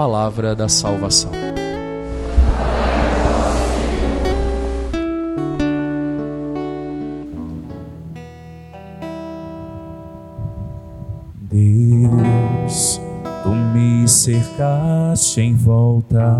palavra da salvação. Deus, tu me cercaste em volta.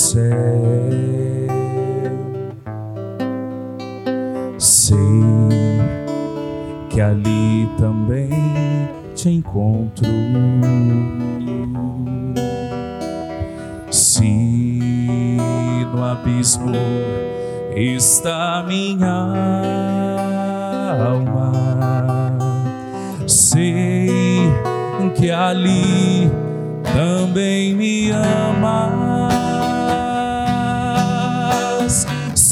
Céu, sei que ali também te encontro. Se no abismo está minha alma, sei que ali também me amas,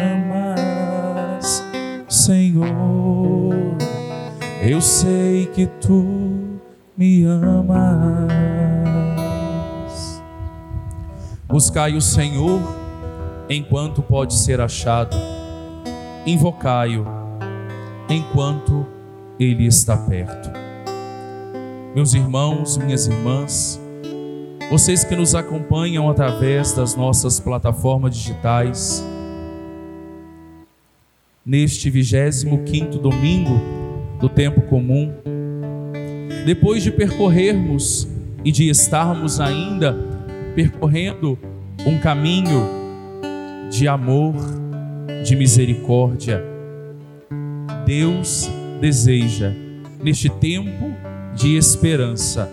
amas, Senhor. Eu sei que tu me amas. Buscai o Senhor enquanto pode ser achado, invocai-o enquanto ele está perto. Meus irmãos, minhas irmãs, vocês que nos acompanham através das nossas plataformas digitais, neste 25 domingo do tempo comum, depois de percorrermos e de estarmos ainda percorrendo um caminho de amor, de misericórdia, Deus deseja, neste tempo de esperança,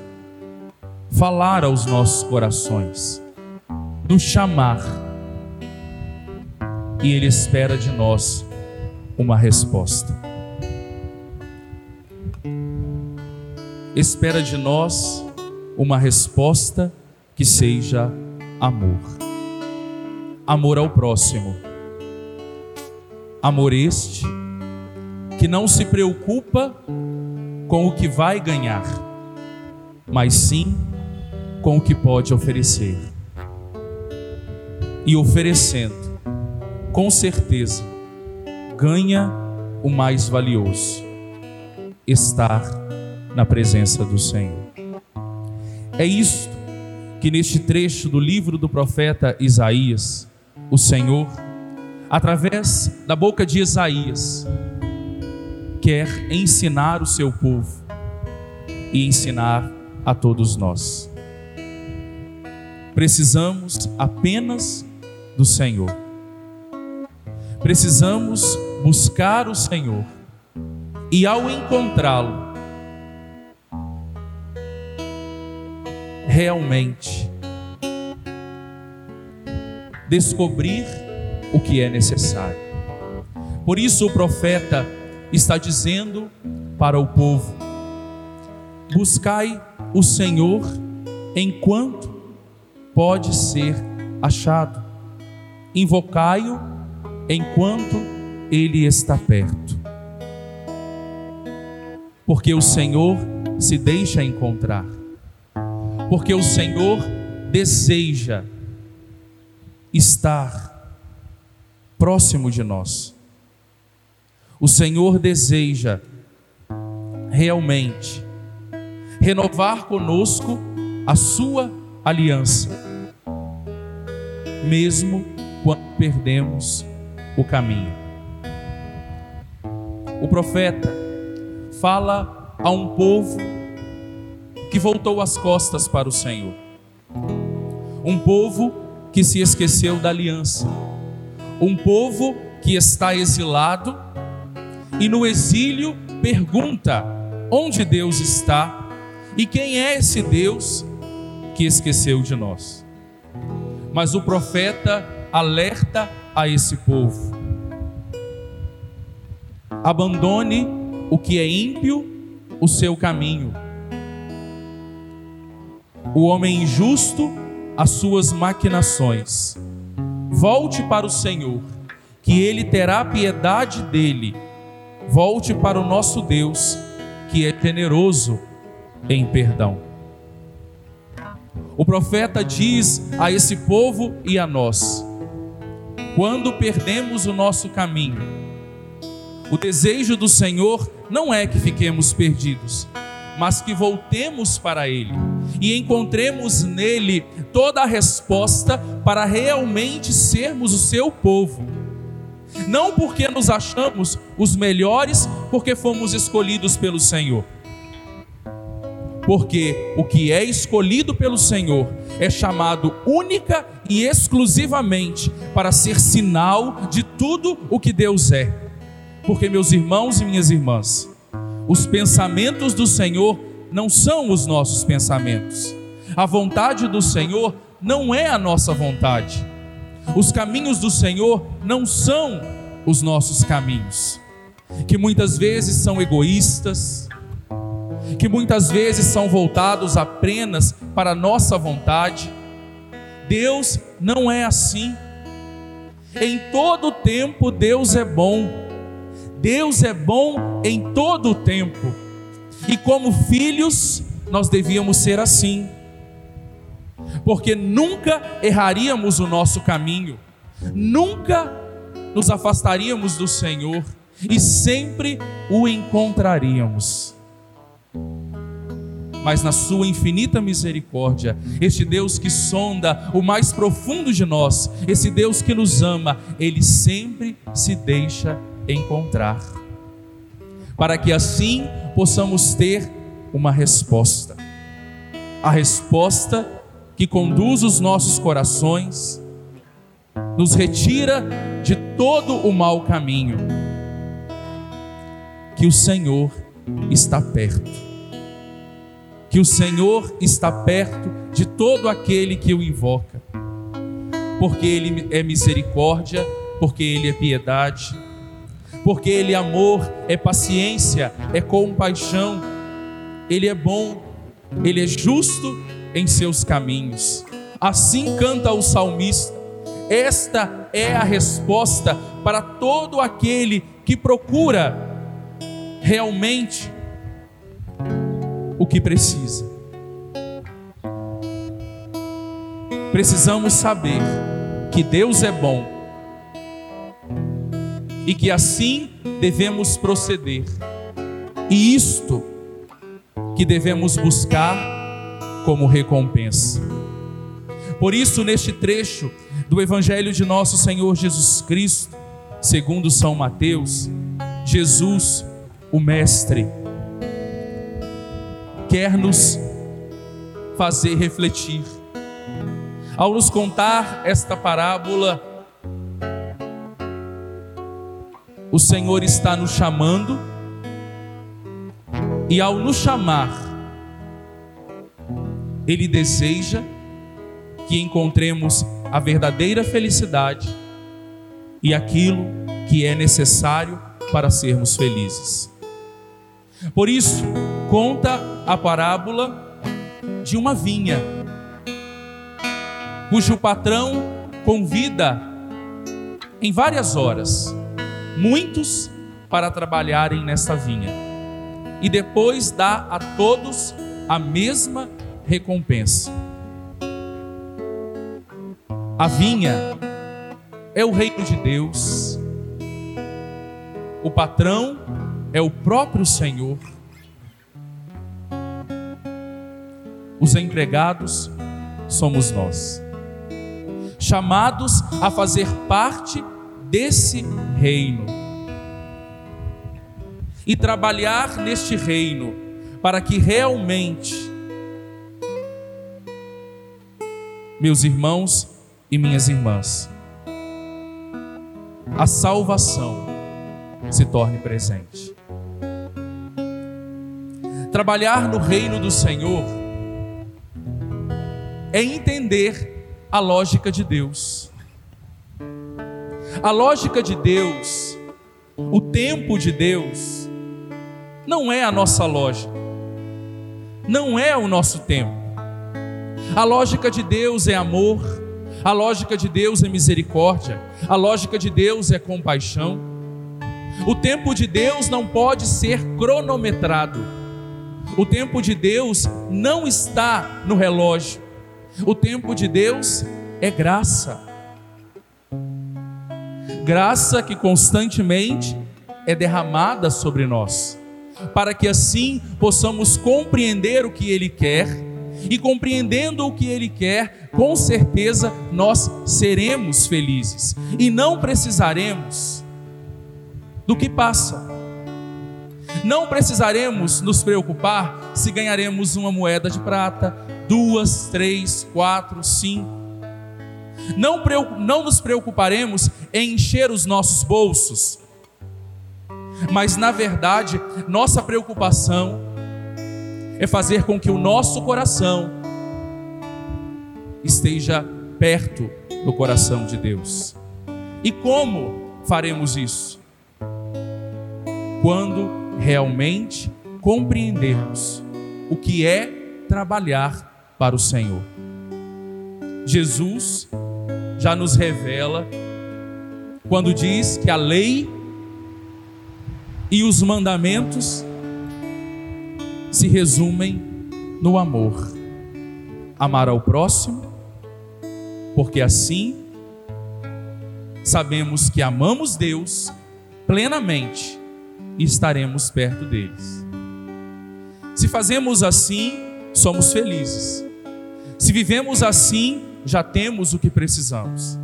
falar aos nossos corações, nos chamar, e Ele espera de nós uma resposta. Espera de nós uma resposta que seja amor. Amor ao próximo. Amor este que não se preocupa com o que vai ganhar, mas sim com o que pode oferecer. E oferecendo, com certeza, ganha o mais valioso: estar na presença do Senhor. É isto que neste trecho do livro do profeta Isaías, o Senhor, através da boca de Isaías, quer ensinar o seu povo e ensinar a todos nós. Precisamos apenas do Senhor. Precisamos buscar o Senhor e ao encontrá-lo, realmente descobrir o que é necessário. Por isso o profeta está dizendo para o povo: buscai o Senhor enquanto pode ser achado, invocai-o enquanto ele está perto. Porque o Senhor se deixa encontrar. Porque o Senhor deseja estar próximo de nós. O Senhor deseja realmente renovar conosco a sua aliança, mesmo quando perdemos o caminho. O profeta fala a um povo que voltou as costas para o Senhor, um povo que se esqueceu da aliança, um povo que está exilado e no exílio pergunta onde Deus está e quem é esse Deus que esqueceu de nós. Mas o profeta alerta a esse povo: abandone o que é ímpio, o seu caminho. O homem injusto, as suas maquinações. Volte para o Senhor, que ele terá piedade dele Volte para o nosso Deus, que é generoso em perdão. O profeta diz a esse povo e a nós: quando perdemos o nosso caminho, o desejo do Senhor não é que fiquemos perdidos, mas que voltemos para Ele e encontremos nele toda a resposta para realmente sermos o seu povo não porque nos achamos os melhores, porque fomos escolhidos pelo Senhor. Porque o que é escolhido pelo Senhor é chamado única e exclusivamente para ser sinal de tudo o que Deus é. Porque, meus irmãos e minhas irmãs, os pensamentos do Senhor não são os nossos pensamentos. A vontade do Senhor não é a nossa vontade. Os caminhos do Senhor não são os nossos caminhos, que muitas vezes são egoístas, que muitas vezes são voltados apenas para a nossa vontade. Deus não é assim. Em todo tempo Deus é bom. Deus é bom em todo o tempo. E como filhos, nós devíamos ser assim porque nunca erraríamos o nosso caminho, nunca nos afastaríamos do Senhor e sempre o encontraríamos. Mas na sua infinita misericórdia, este Deus que sonda o mais profundo de nós, esse Deus que nos ama, ele sempre se deixa encontrar. Para que assim possamos ter uma resposta. A resposta que conduz os nossos corações, nos retira de todo o mau caminho. Que o Senhor está perto. Que o Senhor está perto de todo aquele que o invoca. Porque Ele é misericórdia, porque Ele é piedade, porque Ele é amor, é paciência, é compaixão, Ele é bom, Ele é justo em seus caminhos. Assim canta o salmista. Esta é a resposta para todo aquele que procura realmente o que precisa. Precisamos saber que Deus é bom e que assim devemos proceder. E isto que devemos buscar como recompensa. Por isso, neste trecho do Evangelho de nosso Senhor Jesus Cristo, segundo São Mateus, Jesus, o Mestre, quer nos fazer refletir. Ao nos contar esta parábola, o Senhor está nos chamando, e ao nos chamar, ele deseja que encontremos a verdadeira felicidade e aquilo que é necessário para sermos felizes. Por isso, conta a parábola de uma vinha, cujo patrão convida em várias horas muitos para trabalharem nessa vinha. e depois dá a todos a mesma recompensa. A vinha é o reino de Deus, o patrão é o próprio Senhor, os empregados somos nós, chamados a fazer parte desse reino e trabalhar neste reino para que realmente, meus irmãos e minhas irmãs, a salvação se torne presente. Trabalhar no reino do Senhor é entender a lógica de Deus. A lógica de Deus, o tempo de Deus, não é a nossa lógica, não é o nosso tempo. A lógica de Deus é amor, a lógica de Deus é misericórdia, a lógica de Deus é compaixão. O tempo de Deus não pode ser cronometrado. O tempo de Deus não está no relógio. O tempo de Deus é graça. Graça que constantemente é derramada sobre nós, para que assim possamos compreender o que Ele quer e compreendendo o que Ele quer, com certeza nós seremos felizes e não precisaremos do que passa. Não precisaremos nos preocupar se ganharemos uma moeda de prata, duas, três, quatro, cinco. Não, não nos preocuparemos em encher os nossos bolsos, mas na verdade, nossa preocupação é fazer com que o nosso coração esteja perto do coração de Deus. E como faremos isso? Quando realmente compreendermos o que é trabalhar para o Senhor. Jesus já nos revela quando diz que a lei e os mandamentos se resumem no amor. Amar ao próximo, porque assim sabemos que amamos Deus plenamente e estaremos perto deles. Se fazemos assim, somos felizes. Se vivemos assim, já temos o que precisamos.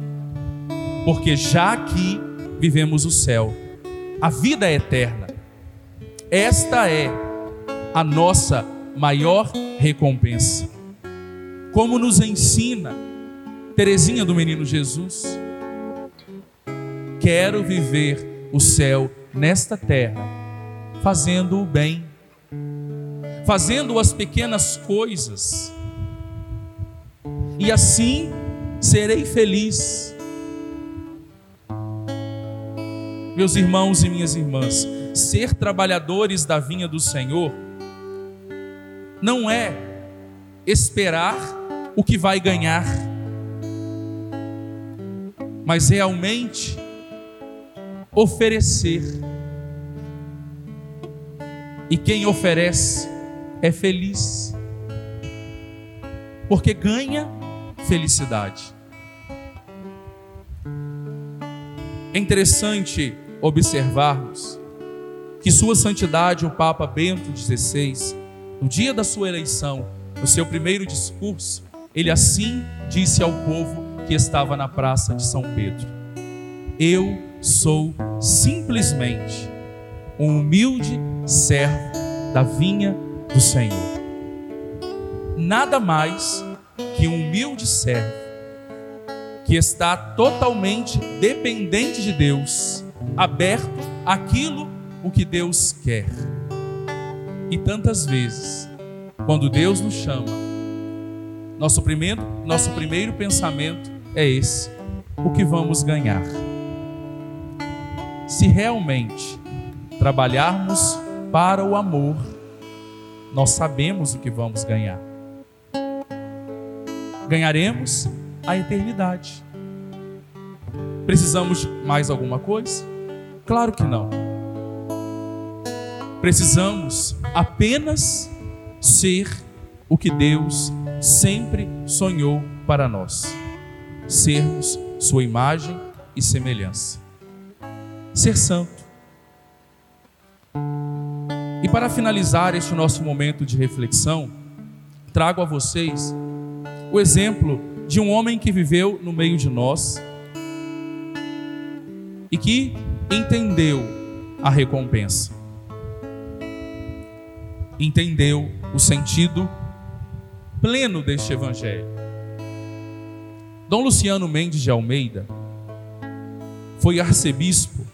Porque já aqui vivemos o céu, a vida é eterna. Esta é a nossa maior recompensa. Como nos ensina Terezinha do Menino Jesus, quero viver o céu nesta terra, fazendo o bem, fazendo as pequenas coisas, e assim serei feliz. Meus irmãos e minhas irmãs, ser trabalhadores da vinha do Senhor não é esperar o que vai ganhar, mas realmente oferecer. E quem oferece é feliz, porque ganha felicidade. É interessante observarmos que Sua Santidade, o Papa Bento XVI, no dia da sua eleição, no seu primeiro discurso, ele assim disse ao povo que estava na praça de São Pedro: Eu sou simplesmente um humilde servo da vinha do Senhor. Nada mais que um humilde servo que está totalmente dependente de Deus, aberto àquilo o que Deus quer. E tantas vezes, quando Deus nos chama, nosso primeiro, nosso primeiro pensamento é esse: o que vamos ganhar? Se realmente trabalharmos para o amor, nós sabemos o que vamos ganhar. Ganharemos a eternidade. Precisamos mais alguma coisa? Claro que não. precisamos apenas ser o que Deus sempre sonhou para nós: sermos Sua imagem e semelhança. Ser santo. E para finalizar este nosso momento de reflexão, trago a vocês o exemplo de um homem que viveu no meio de nós e que entendeu a recompensa, entendeu o sentido pleno deste evangelho. Dom Luciano Mendes de Almeida foi arcebispo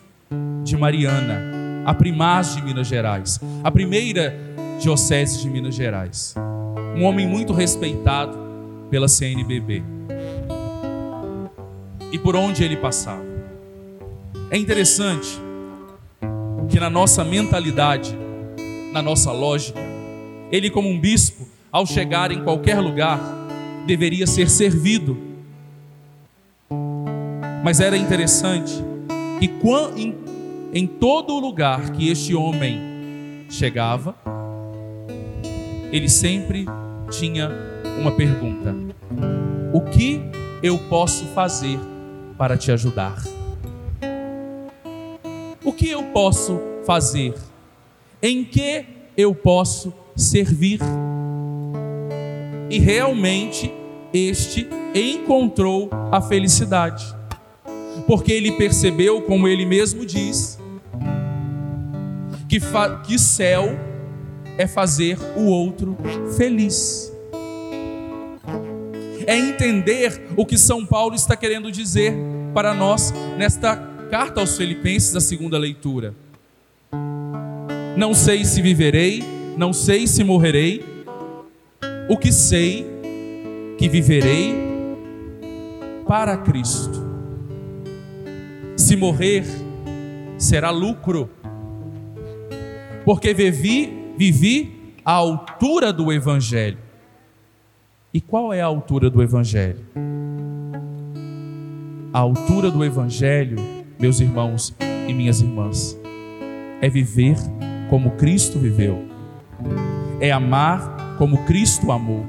de Mariana, a primaz de Minas Gerais, a primeira diocese de Minas Gerais. Um homem muito respeitado pela CNBB. E por onde ele passava. É interessante que na nossa mentalidade, na nossa lógica, ele, como um bispo, ao chegar em qualquer lugar, deveria ser servido. Mas era interessante que em, em todo lugar que este homem chegava, ele sempre tinha uma pergunta: O que eu posso fazer para te ajudar? O que eu posso fazer? Em que eu posso servir? E realmente este encontrou a felicidade, porque ele percebeu, como ele mesmo diz, que, que céu é fazer o outro feliz. É entender o que São Paulo está querendo dizer para nós nesta carta aos Filipenses, a segunda leitura. Não sei se viverei, não sei se morrerei, o que sei que viverei para Cristo. Se morrer, será lucro, porque vivi, vivi à altura do Evangelho. E qual é a altura do Evangelho? A altura do Evangelho meus irmãos e minhas irmãs, é viver como Cristo viveu, é amar como Cristo amou,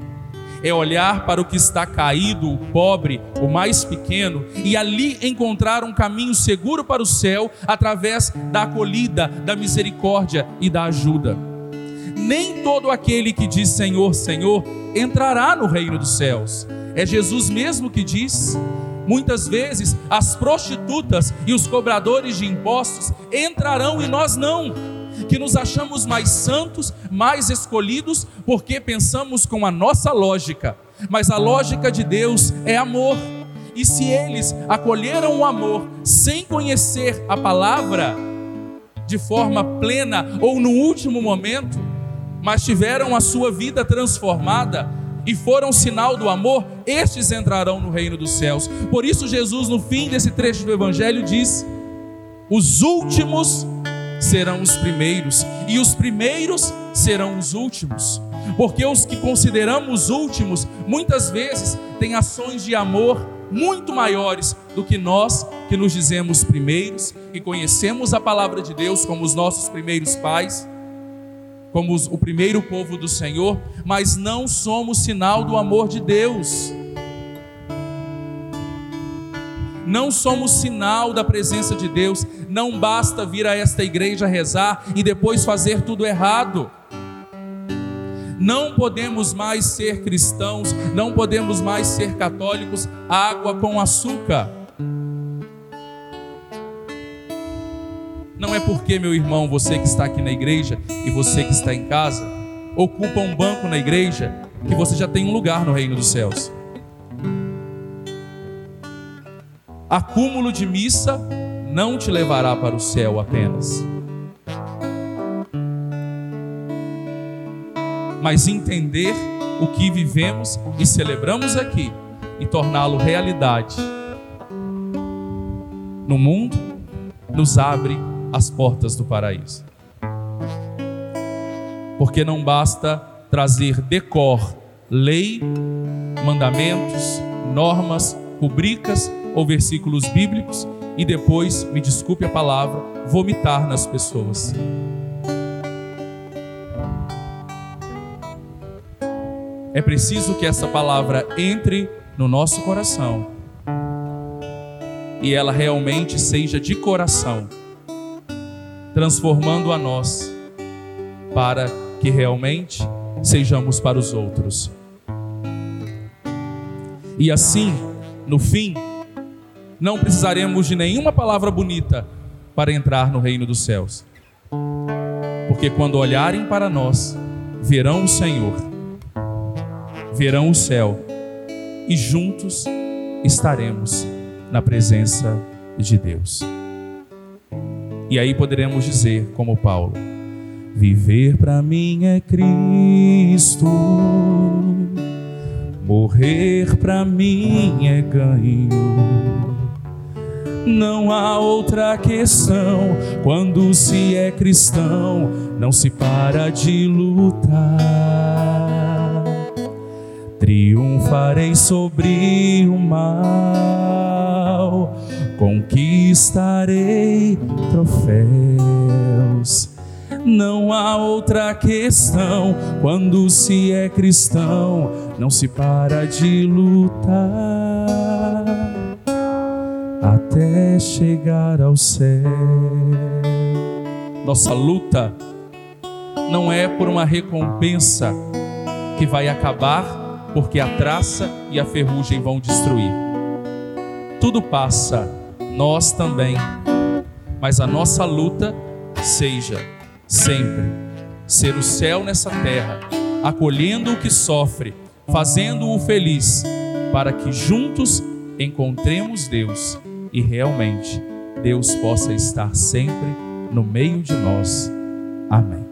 é olhar para o que está caído, o pobre, o mais pequeno, e ali encontrar um caminho seguro para o céu através da acolhida, da misericórdia e da ajuda. Nem todo aquele que diz Senhor, Senhor entrará no reino dos céus. É Jesus mesmo que diz: Muitas vezes as prostitutas e os cobradores de impostos entrarão e nós não, que nos achamos mais santos, mais escolhidos, porque pensamos com a nossa lógica, mas a lógica de Deus é amor. E se eles acolheram o amor sem conhecer a palavra de forma plena ou no último momento, mas tiveram a sua vida transformada, e foram sinal do amor, estes entrarão no reino dos céus. Por isso, Jesus, no fim desse trecho do Evangelho, diz: Os últimos serão os primeiros, e os primeiros serão os últimos. Porque os que consideramos últimos, muitas vezes, têm ações de amor muito maiores do que nós que nos dizemos primeiros, que conhecemos a palavra de Deus como os nossos primeiros pais como o primeiro povo do Senhor, mas não somos sinal do amor de Deus. Não somos sinal da presença de Deus. Não basta vir a esta igreja rezar e depois fazer tudo errado. Não podemos mais ser cristãos, não podemos mais ser católicos, água com açúcar. Não é porque, meu irmão, você que está aqui na igreja e você que está em casa, ocupa um banco na igreja, que você já tem um lugar no reino dos céus. Acúmulo de missa não te levará para o céu apenas. Mas entender o que vivemos e celebramos aqui e torná-lo realidade no mundo nos abre as portas do paraíso. Porque não basta trazer decor, lei, mandamentos, normas, rubricas ou versículos bíblicos e depois, me desculpe a palavra, vomitar nas pessoas. É preciso que essa palavra entre no nosso coração e ela realmente seja de coração transformando a nós para que realmente sejamos para os outros. E assim, no fim, não precisaremos de nenhuma palavra bonita para entrar no reino dos céus. Porque quando olharem para nós, verão o Senhor, verão o céu, e juntos estaremos na presença de Deus. E aí poderemos dizer, como Paulo: Viver para mim é Cristo, morrer para mim é ganho. Não há outra questão quando se é cristão, não se para de lutar. Triunfarei sobre o mal, conquistarei troféus. Não há outra questão quando se é cristão, não se para de lutar até chegar ao céu. Nossa luta não é por uma recompensa que vai acabar, porque a traça e a ferrugem vão destruir. Tudo passa, nós também, mas a nossa luta seja sempre ser o céu nessa terra, acolhendo o que sofre, fazendo-o feliz, para que juntos encontremos Deus e realmente Deus possa estar sempre no meio de nós. Amém.